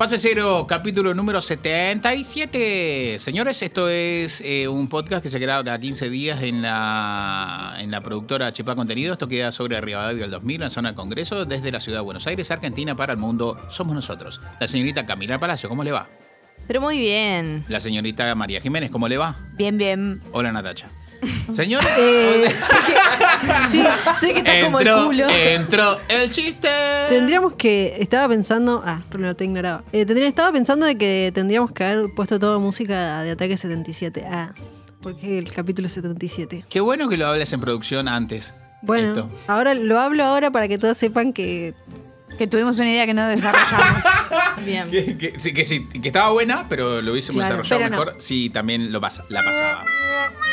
Fase Cero, capítulo número 77. Señores, esto es eh, un podcast que se graba cada 15 días en la, en la productora Chepa Contenido. Esto queda sobre Rivadavia del 2000, en la zona de Congreso, desde la ciudad de Buenos Aires, Argentina, para el mundo. Somos nosotros. La señorita Camila Palacio, ¿cómo le va? Pero muy bien. La señorita María Jiménez, ¿cómo le va? Bien, bien. Hola, Natacha. Señores, Eh, sé que, sí, sé que está como el culo. entró el chiste. Tendríamos que. Estaba pensando. Ah, no te ignoraba. Eh, tendría- estaba pensando de que tendríamos que haber puesto toda música de Ataque 77. Ah, porque el capítulo 77. Qué bueno que lo hables en producción antes. Bueno, Esto. ahora lo hablo ahora para que todos sepan que. Que tuvimos una idea que no desarrollamos. Bien. Que, que- sí, que, sí, que estaba buena, pero lo hubiésemos Claro, desarrollado pero no. mejor si también lo pasa, la pasaba.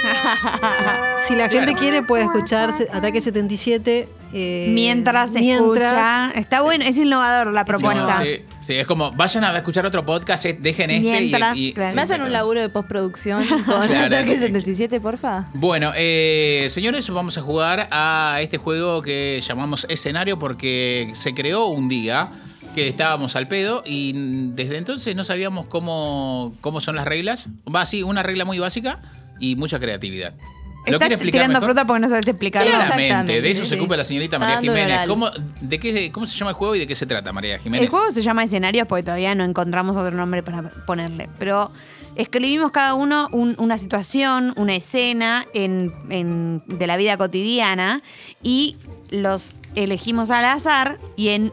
Si la gente Claro. quiere, puede escuchar Ataque 77. eh, mientras se mientras- escucha. Está bueno, es innovador la propuesta. No, sí, sí, es como, vayan a escuchar otro podcast, eh, dejen este y- Mientras, y, claro. ¿Me hacen un laburo de postproducción con Claro. Ataque 77, porfa? Bueno, eh, señores, vamos a jugar a este juego que llamamos escenario porque se creó un día que estábamos al pedo y desde entonces no sabíamos cómo, cómo son las reglas. Va así, una regla muy básica y mucha creatividad. ¿Lo Estás quiere explicar tirando mejor? fruta porque no sabes explicarlo. Claramente, de eso sí, se ocupa la señorita María Jiménez. ¿Cómo, de qué, ¿Cómo se llama el juego y de qué se trata, María Jiménez? El juego se llama escenarios porque todavía no encontramos otro nombre para ponerle. Pero escribimos cada uno un- una situación, una escena en, en- de la vida cotidiana y los elegimos al azar y en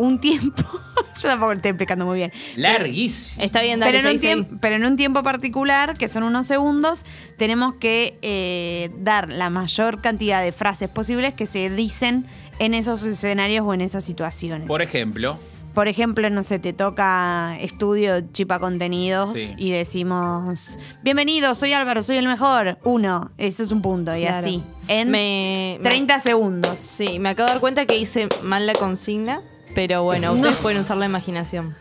un tiempo. yo tampoco lo estoy explicando muy bien. Larguísimo. Está bien, dale, Pero en, un tiempo, pero en un tiempo particular, que son unos segundos, tenemos que eh, dar la mayor cantidad de frases posibles que se dicen en esos escenarios o en esas situaciones. Por ejemplo, Por ejemplo, no sé, te toca estudio Chipa Contenidos Sí. y decimos, bienvenido, soy Álvaro, soy el mejor. Uno, ese es un punto, y Claro. así. En Me, me- 30 segundos. Sí, me acabo de dar cuenta que hice mal la consigna, pero bueno, ustedes pueden usar la imaginación.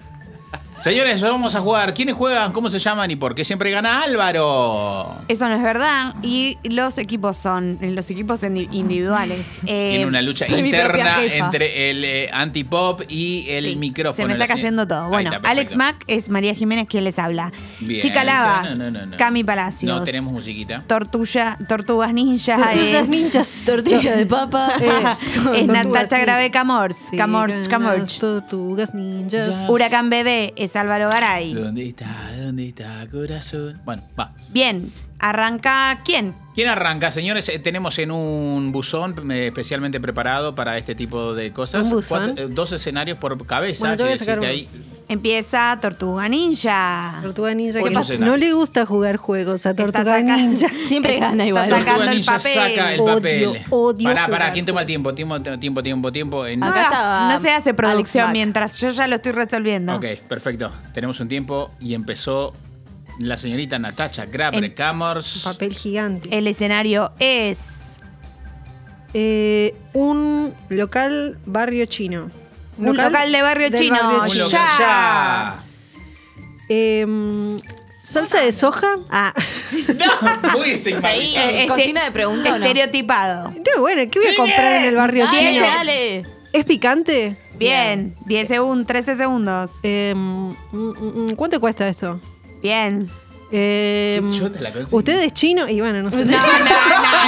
Señores, vamos a jugar. ¿Quiénes juegan? ¿Cómo se llaman? ¿Y por qué siempre gana Álvaro? Eso no es verdad. Y los equipos son los equipos indi- individuales. Eh, Tiene una lucha soy mi propia interna jefa. entre el eh, antipop y el sí, micrófono. Se me está La se- cayendo todo. Ahí Bueno, está, perfecto. Alex Mack es María Jiménez quien les habla. Bien. Chica Lava, No, no, no, no. Cami Palacios. No tenemos musiquita. Tortuga, Tortugas Ninja Tortugas es, ninjas. Tortilla de papa. es Natacha ninja. Grave Camors. Camors, Camors. Tortugas ninjas. Huracán Bebé es Álvaro Garay. ¿Dónde está? ¿Dónde está, corazón? Bueno, va. Bien, arranca ¿quién? ¿Quién arranca, señores? Eh, tenemos en un buzón eh, especialmente preparado para este tipo de cosas. ¿Un buzón? Cuatro- eh, dos escenarios por cabeza. Bueno, yo voy a sacar ahí- Empieza Tortuga Ninja. Tortuga ninja. Que no, escenarios. no le gusta jugar juegos a Tortuga saca- ninja. Siempre gana igual. Está sacando Tortuga el Ninja papel. saca el papel. odio Pará, pará, ¿quién toma el tiempo? Tiempo, tiempo, tiempo, tiempo. En... Acá no, estaba no se hace producción mientras yo ya lo estoy resolviendo. Ok, perfecto. Tenemos un tiempo y empezó la señorita Natacha Graber En- Camors. Papel gigante. El escenario es Eh, un local barrio chino. un local, de barrio chino. barrio Un chino. local ya. ya. Em, salsa de soja. Ah, No, muy Seguí. estigmatizado. Eh, ¿Consigna de pregunta o no? Estereotipado. no, bueno, ¿qué voy a comprar en el barrio Dale, chino? dale. ¿Es picante? Bien, 10 segundos, 13 segundos. Em, mm, mm, mm, ¿Cuánto cuesta esto? Bien. Qué chota la. ¿Usted es chino? Y bueno, no sé. No, no, no,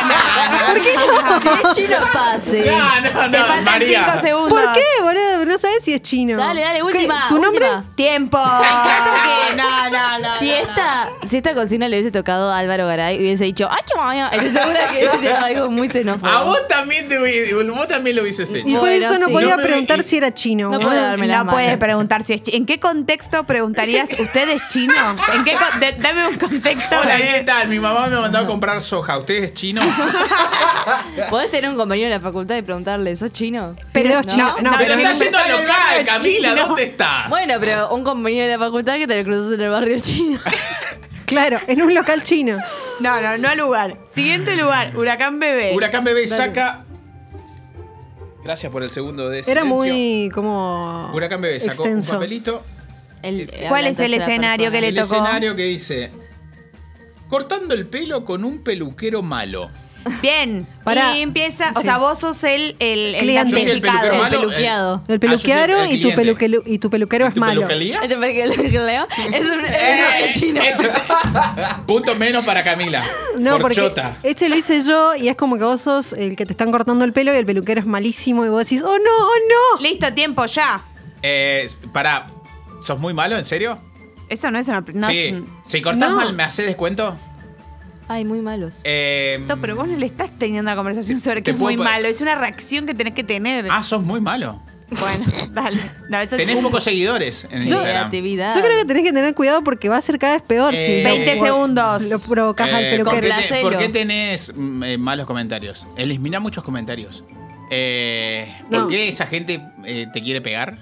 no. ¿Por qué no? Si es chino, pase. No, no, Te no, faltan María. 5 segundos. ¿Por qué, boludo? No sabes si es chino. Dale, dale, última. ¿Tu nombre? última. Tiempo. Me encanta que- No, no, no. Si no, esta, si esta consigna le hubiese tocado a Álvaro Garay, hubiese dicho, ¡ay, qué vaya! Estoy segura que hubiese sido algo muy xenófobo. A vos también, te, hubi- vos también lo hubieses Y hecho. por Bueno, eso no sí. podía No preguntar y- si era chino. No puede darme las No puedes preguntar si es chi- ¿En qué contexto preguntarías usted es chino? ¿En qué con- de- dame un contexto. Hola, de- ¿qué tal? Mi mamá me mandó a comprar soja. ¿Usted es chino? ¿Podés tener un compañero en la facultad y preguntarle, ¿sos chino? Pero Fideos no, chinos. no, No, Pero pero estás yendo al local, Camila. chino. ¿Dónde estás? Bueno, pero un compañero de la facultad que te lo cruzas en el barrio chino. Claro, en un local chino. No, no, no al lugar. Siguiente lugar, Huracán Bebé. Huracán Bebé saca. Gracias por el segundo de Era silencio. muy como. Huracán Bebé sacó extenso. un papelito. El- ¿Cuál habla es el escenario persona. que le el tocó? escenario que dice: Cortando el pelo con un peluquero malo. Bien. Pará. Y empieza, o sea, vos sos el, el, el Cliente. Yo soy el peluquero El malo. eh, peluqueado. El ah, peluquero el y, tu peluquelu- y tu peluquero es ¿Tu malo. peluquería? Este peluquero es un, es Eh, un chino. es- punto menos para Camila. No, Por porque chota. este lo hice yo y es como que vos sos el que te están cortando el pelo y el peluquero es malísimo y vos decís, oh no, oh no. Listo, tiempo, ya. Eh, pará, ¿sos muy malo? ¿En serio? Eso no es una. No sí. es un- Si cortás No. mal, ¿me haces descuento? Ay, muy malos. Eh, No, pero vos no le estás teniendo una conversación sobre Te que es puedo muy malo. Es una reacción que tenés que tener. Ah, sos muy malo. Bueno, dale. No, eso es Tenés un- pocos seguidores en Yo- Instagram. Creatividad. Yo creo que tenés que tener cuidado porque va a ser cada vez peor Eh, si 20 lo- segundos. lo provocas al Eh, ¿por, peluquero. qué te- por qué tenés mm, eh, malos comentarios? Elimina muchos comentarios. Eh, ¿Por No. qué esa gente eh, te quiere pegar?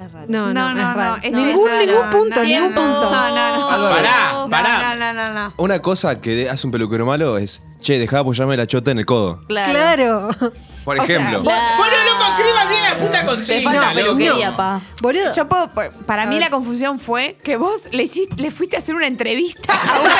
Es raro. No, no, No, no, es raro. ningún, es ningún punto, No, ningún no, punto. No, no, no. Álvaro. Pará, No, pará. No, no, no, no. Una cosa que hace un peluquero malo es, che, dejá de apoyarme la chota en el codo. Claro. Por O sea, ejemplo. Bueno, loco, escriba bien la puta Te consigna, falta loco. peluquería, pa. Boludo. Yo puedo, para mí ver. la confusión fue que vos le, hiciste- le fuiste a hacer una entrevista a una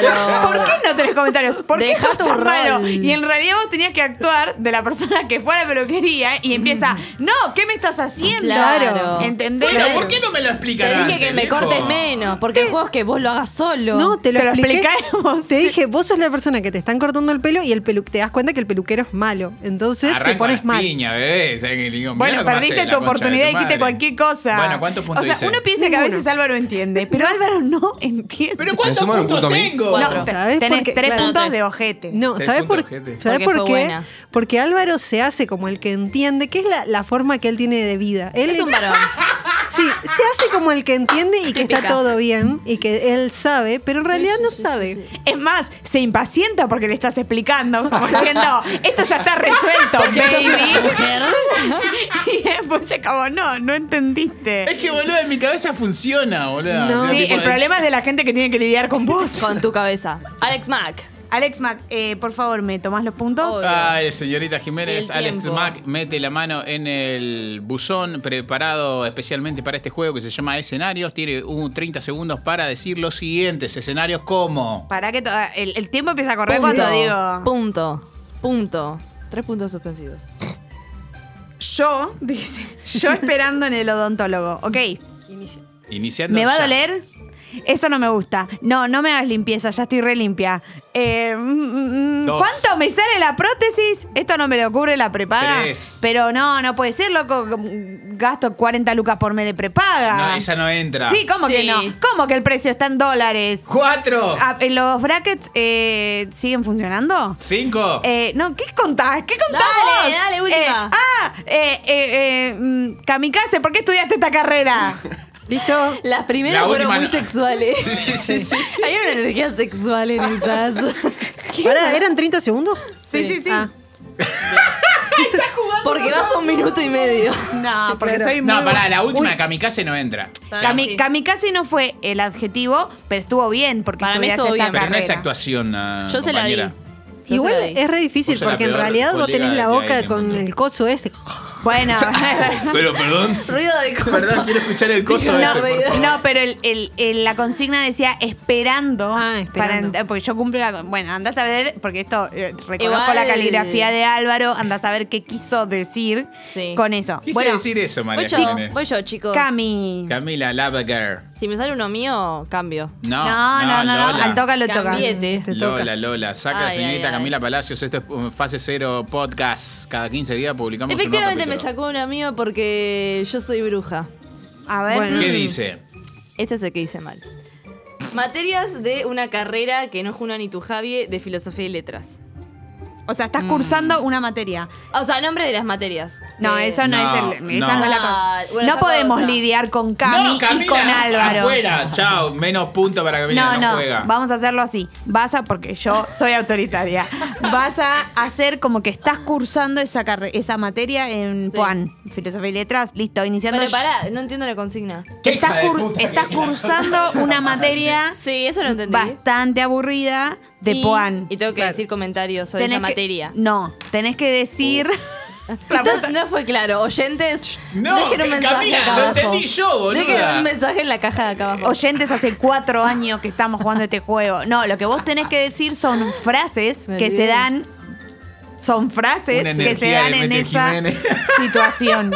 Claro. ¿Por qué no tenés comentarios? ¿Por qué Dejá sos tu tan malo? rol. Y en realidad vos tenías que actuar de la persona que fue a la peluquería y empieza, no, ¿qué me estás haciendo? Claro. ¿Entendés? Bueno, ¿por qué no me lo explican Te dije antes, que me viejo? cortes menos, porque el juego es que vos lo hagas solo. No, te lo, Te lo expliqué. explicamos. Te dije, vos sos la persona que te están cortando el pelo y el pelu te das cuenta que el peluquero es malo. Entonces te pones las mal. piñas, bebé. Digo, Bueno, perdiste tu oportunidad tu y dijiste cualquier cosa. Bueno, ¿cuántos puntos O sea, uno piensa que a veces Álvaro entiende, pero Álvaro no entiende. ¿Pero ¿Me cuántos puntos punto tengo? No, ¿Sabes tenés por qué? tres Claro. puntos Tres. de ojete. No, Tres ¿sabes por, puntos. ¿sabes Porque por fue qué? buena. Porque Álvaro se hace como el que entiende, que es la, la forma que él tiene de vida. Él Es un varón. Sí, se hace como el que entiende y que Típica. está todo bien y que él sabe, pero en realidad no sabe. Es más, se impacienta porque le estás explicando, como diciendo, esto ya está resuelto, baby. y después es como, no, no entendiste. Es que, boludo, en mi cabeza funciona, boludo. No. Sí, el problema es de la gente que tiene que lidiar con vos. Con tu cabeza. Alex Mack. Alex Mac, eh, por favor, ¿me tomás los puntos? Obvio. Ay, señorita Jiménez, Alex. Mack mete la mano en el buzón preparado especialmente para este juego que se llama Escenarios. Tiene un 30 segundos para decir los siguientes escenarios como... Para que el, el tiempo empieza a correr Punto. cuando digo. Punto. Punto. Tres puntos suspensivos. Yo, dice, yo esperando en el odontólogo. Ok, Iniciando ¿me va a doler? Eso no me gusta. No, no me hagas limpieza, ya estoy re limpia. Eh, mm, mm, Dos. ¿Cuánto me sale la prótesis? Esto no me lo cubre la prepaga. Tres. Pero no, no puede ser, loco. Gasto 40 lucas por mes de prepaga. No, esa no entra. Sí, ¿cómo que no? ¿Cómo que el precio está en dólares? Cuatro. Ah, ¿Los brackets eh, siguen funcionando? Cinco. Eh, no, ¿qué contás? ¿Qué contás Dale, vos? dale, última. Eh, ah, eh, eh, eh, mm, Kamikaze, ¿por qué estudiaste esta carrera? ¿Listo? Las primeras La fueron última muy no. sexuales. Hay una energía sexual en esas. Ahora, ¿eran 30 segundos? Sí, sí, sí. Ah, Porque vas un minuto y medio. No, porque Claro. soy muy... no, pará, la última Uy, de Kamikaze no entra. Kami- Sí. Kamikaze no fue el adjetivo, pero estuvo bien porque Para mí estudiaste estuvo esta bien. Pero no es carrera. actuación, ah, Yo se la. Yo Igual se la di. es re difícil Vos sos la porque en peor realidad vos colega tenés la boca con mundo. el coso ese. Bueno, Pero, perdón. Ruido de cosas. Perdón, quiero escuchar el coso No, ese, por ruido. favor. no, pero el, el- el- la consigna decía esperando. Ah, esperando. para- porque yo cumplo la. Bueno, andás a ver, porque esto eh, reconozco Igual- la caligrafía de Álvaro, andás a ver qué quiso decir Sí. con eso. Quise bueno, decir eso, María Voy yo, voy yo, chicos. Cami. Camila Lavager. Si me sale uno mío, cambio. No, No, no, no, no, Lola. al toca lo toca. Cambiete. Te toca. Lola, Lola, saca a la Ay, señorita ay, ay. Camila Palacios. Esto es um, Fase Cero Podcast. Cada 15 días publicamos Efectivamente un me nuevo sacó un amigo porque yo soy bruja. A ver. Bueno. ¿Qué dice? Este es el que hice mal. Materias de una carrera que no juna ni tu Javi de filosofía y letras. O sea, Mm. estás cursando una materia. O sea, nombre de las materias. No, De- eso no, No, es, el, no. esa no es la cosa. Ah, bueno, no podemos otra. lidiar con Cami no, Camila, y con Álvaro. Afuera, chao. Menos punto para Camila, No, no, no, juega. vamos a hacerlo así. Vas a, porque yo soy autoritaria, vas a hacer como que estás cursando esa, carre- esa materia en Sí. PUAN, Filosofía y Letras, listo, iniciando. Pero pará, no entiendo la consigna. Qué Estás, hija de cur- puta estás que- cursando una materia Sí, eso lo entendí. bastante aburrida de y, PUAN. Y tengo que decir comentarios sobre Tenés esa que- materia. No, tenés que decir. Entonces, no fue claro. Oyentes, No, dejen un mensaje Camila, acá lo abajo. entendí yo, boluda. Dejen un mensaje en la caja de acá abajo. Oyentes, hace cuatro años que estamos jugando este juego. No, lo que vos tenés que decir son frases Me que se olvidé. dan. Son frases Una que se energía dan de en Mete esa Jiménez. situación.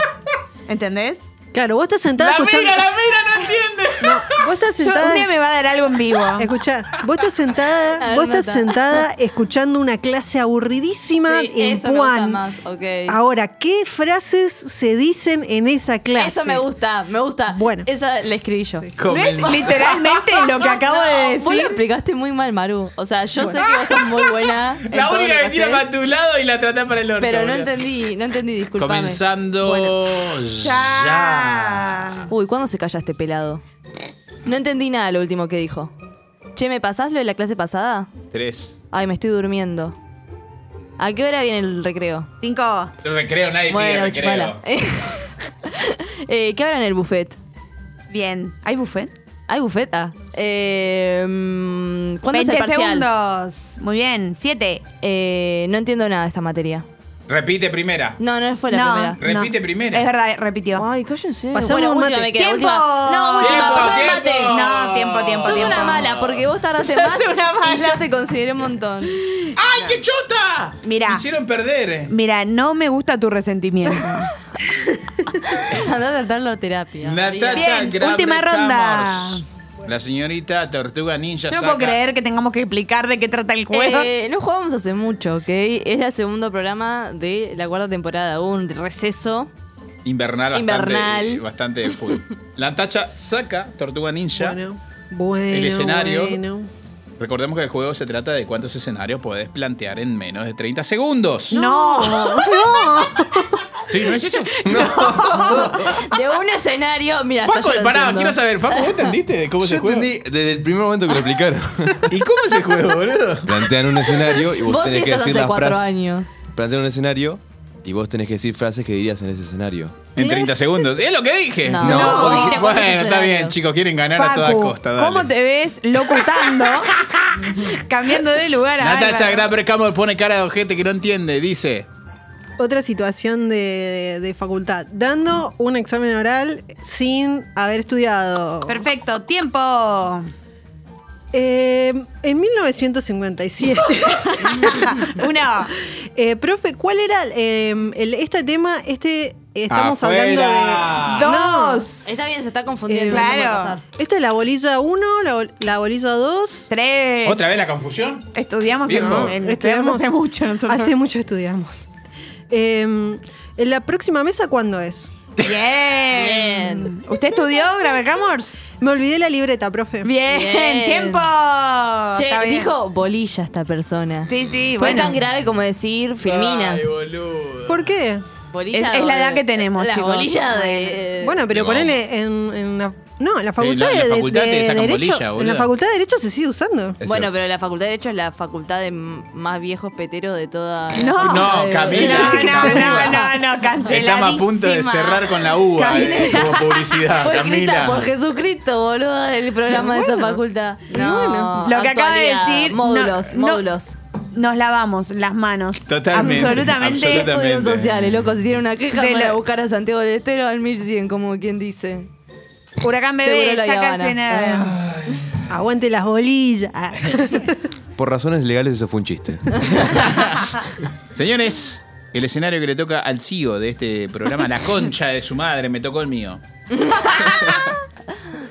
¿Entendés? Claro, vos estás sentada La escuchando. mira, la mira, no entiende. Vos estás Yo, sentada. un día me va a dar algo en vivo. Escuchá, vos estás sentada, ver, vos estás nota. sentada escuchando una clase aburridísima Sí, en eso me gusta Puan. más, ok. Ahora, ¿qué frases se dicen en esa clase? Eso me gusta, me gusta. Bueno. Esa la escribí yo. ¿No es literalmente lo que acabo de Vos lo decir? explicaste muy mal, Maru. O sea, yo sé que vos sos muy buena. en La única que tira para tu lado y la trata para el otro. Pero no entendí, no entendí, disculpame. Comenzando ya. Ya. Uy, ¿cuándo se calla este pelado? No entendí nada lo último que dijo. Che, ¿me pasás lo de la clase pasada? Tres. Ay, me estoy durmiendo. ¿A qué hora viene el recreo? Cinco. El recreo, nadie Bueno, pide recreo. chupala. eh, ¿Qué habrá en el buffet? Bien. ¿Hay buffet? ¿Hay buffet? Ah. Eh, mm, ¿Cuándo es 20 el parcial? segundos. Muy bien. Siete. Eh, no entiendo nada de esta materia. Repite primera. No, no fue la no, primera. Repite no. primera. Es verdad, repitió. Ay, cállense. Pasamos bueno, un última mate. me queda, ¡Tiempo! última. No, última, ¡Tiempo, pasá el tiempo! mate. No, tiempo, tiempo, Sos tiempo. una mala, porque vos tardaste Sos más una y mala. yo te consideré un montón. ¡Ay, qué chota! Mira. Me hicieron perder. Mira, no me gusta tu resentimiento. Andá a tratarlo a terapia. Natacha Bien, última ronda. La señorita Tortuga Ninja No saca. puedo creer que tengamos que explicar de qué trata el juego. Eh, no jugamos hace mucho, ¿ok? Es el segundo programa de la cuarta temporada. Hubo un receso. Invernal, Invernal. bastante, bastante full. La Tacha saca Tortuga Ninja. Bueno, bueno. El escenario. bueno. Recordemos que el juego se trata de cuántos escenarios puedes plantear en menos de 30 segundos. no. ¿Sí? ¿No es eso? De un escenario. Mira, hasta Facu, yo lo pará, entiendo. quiero saber, Facu, ¿vos entendiste de cómo Yo se juega? entendí desde el primer momento que lo explicaron. ¿Y cómo se juega, boludo? Plantean un escenario y vos, Vos sí tenés que estás decir hace las cuatro frases. años. Plantean un escenario y vos tenés que decir frases que dirías en ese escenario. En 30 segundos. ¿Es lo que dije? No, No, vos dijiste cuántos Bueno, está bien, chicos, quieren ganar a toda Facu, costa. Dale. ¿cómo te ves locutando? cambiando de lugar a Natacha Álvaro? Pone cara de ojete que no entiende. Dice: Otra situación de, de facultad. Dando un examen oral sin haber estudiado. Perfecto, tiempo. Eh, en 1957. Uno. Eh, profe, ¿cuál era eh, el- este tema? Este estamos Afuera. hablando de. Dos. Está bien, se está confundiendo. Eh, puede claro. Esta es la bolilla 1, la, bol- la bolilla 2. Tres. ¿Otra vez la confusión? Estudiamos, en, en- estudiamos hace mucho nosotros. Hace mucho estudiamos. Eh, ¿en ¿La próxima mesa cuándo es? Bien. Bien. ¿Usted estudió Graver Camors? Me olvidé la libreta, profe. Bien. Bien. Tiempo. Che, Está bien. dijo bolilla esta persona. Sí, sí, Fue bueno. tan grave como decir filminas. Ay, boludo. ¿Por qué? Bolilla Es- es la edad que tenemos, la chicos. bolilla de. Bueno, pero ponele en, en la. No, en la facultad, la- en la de, facultad de te sacan Derecho. bolilla, en la facultad de Derecho se sigue usando. Es bueno, cierto. pero la facultad de Derecho es la facultad de más viejos peteros de toda. la No. No, Camila. No, no, no, no, canceladísima. Estamos a punto de cerrar con la uva eh, como publicidad, Fue Camila. por Jesucristo, boludo, el programa de esa facultad. No, Lo que acaba de decir, Módulos, no- no- módulos. Nos lavamos las manos. Totalmente, Absolutamente. absolutamente. Estudios sociales, loco. Si tiene una queja, De van a lo- buscar a Santiago del Estero al 1100, como quien dice. Huracán Seguro bebé, la sácase Habana. nada. Aguante las bolillas. Por razones legales eso fue un chiste. Señores, el escenario que le toca al CEO de este programa, la concha de su madre, me tocó el mío.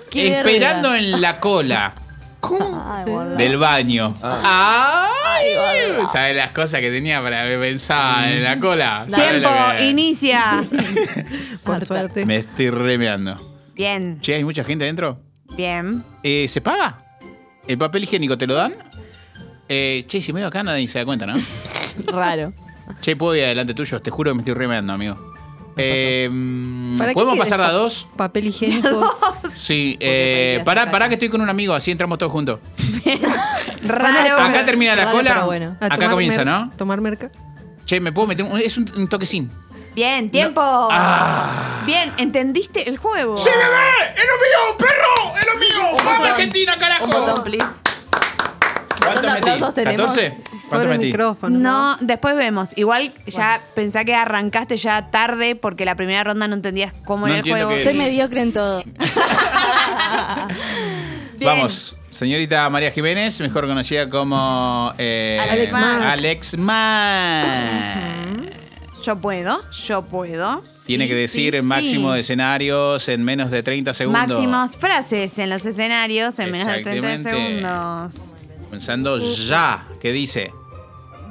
Qué Esperando en la cola Ay, boludo. del baño. ¡Ay! boludo. ¿Sabes las cosas que tenía para pensar en la cola? ¿Sabes Tiempo, que- inicia. Por Harta. suerte. Me estoy remeando. Bien, Che, ¿hay mucha gente dentro? bien. Eh, ¿Se paga? ¿El papel higiénico te lo dan? Eh, che, si me veo acá nadie se da cuenta, ¿no? Raro. Che, puedo ir adelante tuyo, te juro que me estoy remeando, amigo. Eh, ¿Para qué ¿Podemos pasar de a pa- dos? Papel higiénico. Sí, eh, pará, pará que estoy con un amigo, así entramos todos juntos. Raro. Acá termina la Raro, cola, bueno. Acá comienza, ¿no? Tomar merca. Che, ¿me puedo meter un, es un, un toquecín? Bien, tiempo. Ah. Bien, ¿entendiste el juego? ¡Sí, bebé! ¡Es lo mío, perro! ¡Es lo mío! ¡Vamos. Argentina, carajo! Un botón, please. ¿Cuánto ¿Cuántos aplausos tenemos? ¿14? ¿Cuánto Pobre metí? micrófono. No, después vemos. Igual ya pensá que arrancaste ya tarde porque la primera ronda no entendías cómo No era el juego. Soy mediocre en todo. Bien. Vamos, señorita María Jiménez, mejor conocida como eh, Alex Mack. Alex Mack. Yo puedo, yo puedo. Tiene Sí, que decir sí, el máximo sí. de escenarios en menos de 30 segundos. Máximos frases en los escenarios en menos de 30 Exactamente. segundos. Comenzando ya. ¿Qué dice?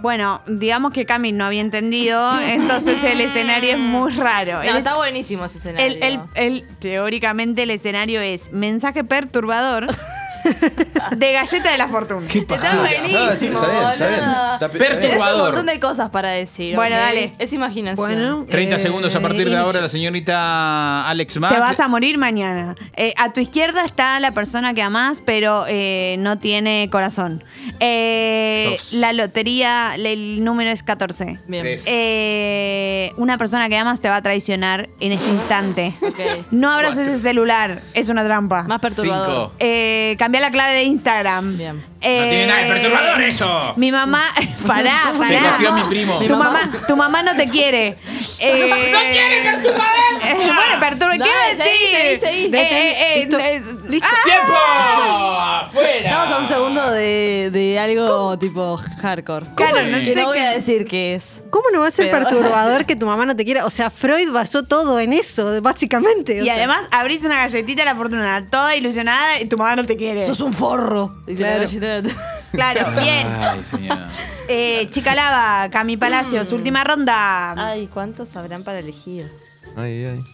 Bueno, digamos que Cami no había entendido, entonces el escenario es muy raro. No, El- está buenísimo ese escenario. el, el- el- teóricamente el escenario es mensaje perturbador de galleta de la fortuna. Está buenísimo, Ah, está bien, está bien. boludo. Está bien. Tenés un Perturbador. montón de cosas para decir. Bueno, dale. Es imaginación. Bueno, 30 eh, segundos a partir de ahora la señorita Alex Mack. Te vas a morir mañana. Eh, a tu izquierda está la persona que amás, pero eh, no tiene corazón. Eh, Dos. la lotería, el número es 14. Bien. Tres. Eh, una persona que amas te va a traicionar en este instante. Ok. No abras Cuatro. ese celular, es una trampa. Más perturbador. Cinco. Cambia la clave de Instagram. Bien. No tiene nada de perturbador eso. Mi mamá, pará, Se pará. cogió a mi primo. Mi Tu mamá. mamá, tu mamá no te quiere. Eh, ¡No quiere perturbador! eh, bueno, perturba, Dale, ¿qué seguí, decir? seguí, seguí. Eh, eh, eh, Listo. eh, Listo. ah, ¡Tiempo! ¡Afuera! Estamos a un segundo de, de algo tipo hardcore. Claro, no que sé no voy a decir qué es. ¿Cómo no va a ser Pero- perturbador que tu mamá no te quiera? O sea, Freud basó todo en eso, básicamente. o Y sea. además abrís una galletita de la fortuna, toda ilusionada y tu mamá no te quiere. Sos un forro. Dice la Claro. bien. Ay, señora. Eh, Chica Lava, Cami Palacios, última ronda. Ay, ¿cuántos habrán para elegir? Ay, ay.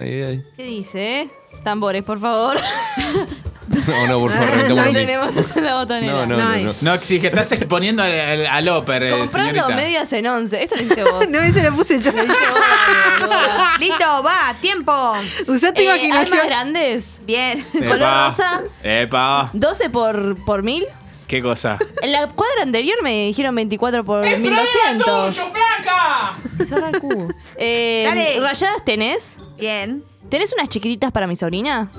Ay, ay. ¿Qué dice? Tambores, por favor. No, no, por favor, no así. tenemos en la botonera. No, no, No no. no. No exige, estás exponiendo al, al, al Oper, eh, Comprando señorita. medias en once. Esto lo hiciste vos. No, ese lo puse yo. Lo hiciste vos. Listo, va, tiempo. Usá tu Eh, ¿Hay imaginación. más grandes? Bien. color Epa. rosa. Epa. 12 por, por mil. ¿Qué cosa? En la cuadra anterior me dijeron 24 por 1200. flaca! Zorra el cubo. Eh, Dale. ¿Rayadas tenés? Bien. ¿Tenés unas chiquititas para mi sobrina?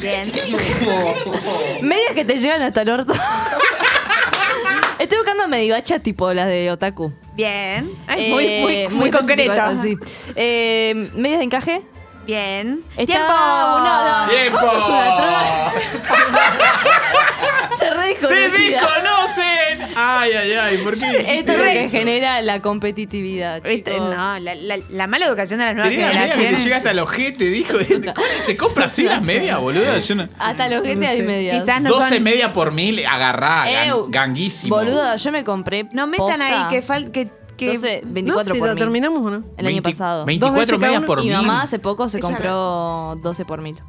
Bien. Medias que te llegan hasta el orto. Estoy buscando medivacha tipo las de Otaku. Bien. Ay, muy, Eh, muy, muy, específico, sí. Eh, ¿Medias de encaje? Bien. Está Tiempo. uno, dos. ¡Tiempo! Vos sos una trola. Se re ¡Se desconocen! Ay, ay, ay, ¿por qué? Esto es lo que genera la competitividad, chicos. No, la, la- la mala educación de las nuevas Tenía la media que te generaciones. llega hasta el ojete, dijo. ¿Se compra así las medias, boludo? Yo no- Hasta los gente hay sé. medias. Quizás no 12 son. media por mil, agarrá, gan- Ew. ganguísimo. Boludo, yo me compré. No metan posta ahí que falta. Que, que 12, No 24 sé si por mil. terminamos o no. El año 20 pasado. 24 veces cada medias uno. por Mi mil. mamá hace poco se Ella- compró 12 por mil.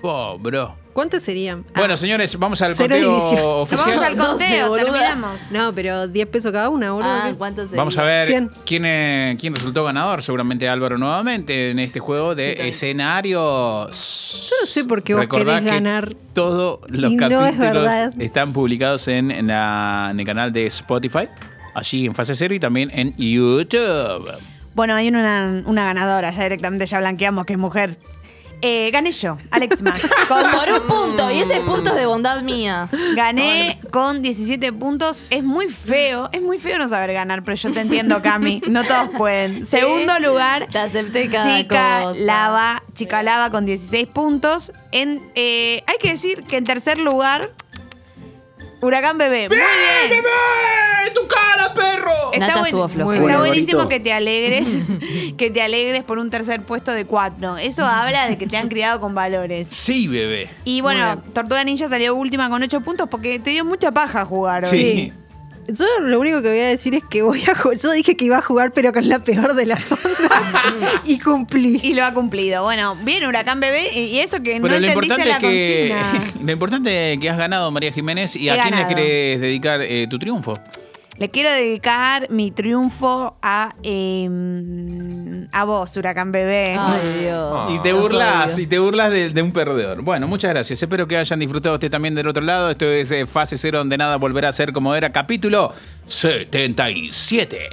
Fo, bro. ¿Cuántas serían? Bueno, señores, vamos al conteo división. oficial. Vamos al 12, conteo, terminamos. No, pero 10 pesos cada una, boludo. Ah, ¿qué? ¿cuánto sería? Vamos a ver 100. quién, eh, quién resultó ganador. Seguramente Álvaro nuevamente en este juego de escenarios. Yo no sé por qué vos Recordá querés que ganar. Todos los Y no es capítulos verdad. están publicados en, en la- en el canal de Spotify, allí en Fase Cero y también en YouTube. Bueno, hay una, una ganadora, ya directamente ya blanqueamos que es mujer. Eh, gané yo, Alex Mack. Con- Por un punto, y ese punto es de bondad mía. gané con 17 puntos. Es muy feo, es muy feo no saber ganar, pero yo te entiendo, Cami. No todos pueden. Segundo lugar, Te acepté cada Chica cosa. Lava, Chica Lava con 16 puntos. En, eh, hay que decir que en tercer lugar, Huracán Bebé. Muy bien. ¡Bebé! ¡Tu cara, perro! Está, Nata buen- estuvo floja. está Bueno, buenísimo que te alegres, que te alegres por un tercer puesto de cuatro. Eso habla de que te han criado con valores. Sí, bebé. Y bueno, Tortuga Ninja salió última con 8 puntos porque te dio mucha paja jugar hoy. Sí. Yo lo único que voy a decir es que voy a jugar. Yo dije que iba a jugar, pero con la peor de las ondas. y cumplí. Y lo ha cumplido. Bueno, bien Huracán Bebé y eso que Pero no lo entendiste importante la es que consigna. lo importante es que has ganado María Jiménez y He a quién le querés dedicar eh, tu triunfo. Le quiero dedicar mi triunfo a, eh, a vos, Huracán Bebé. Ay, Dios. Y te Los burlas, odio. y te burlas de, de un perdedor. Bueno, muchas gracias. Espero que hayan disfrutado usted también del otro lado. Esto es eh, Fase Cero, donde nada volverá a ser como era. Capítulo 77.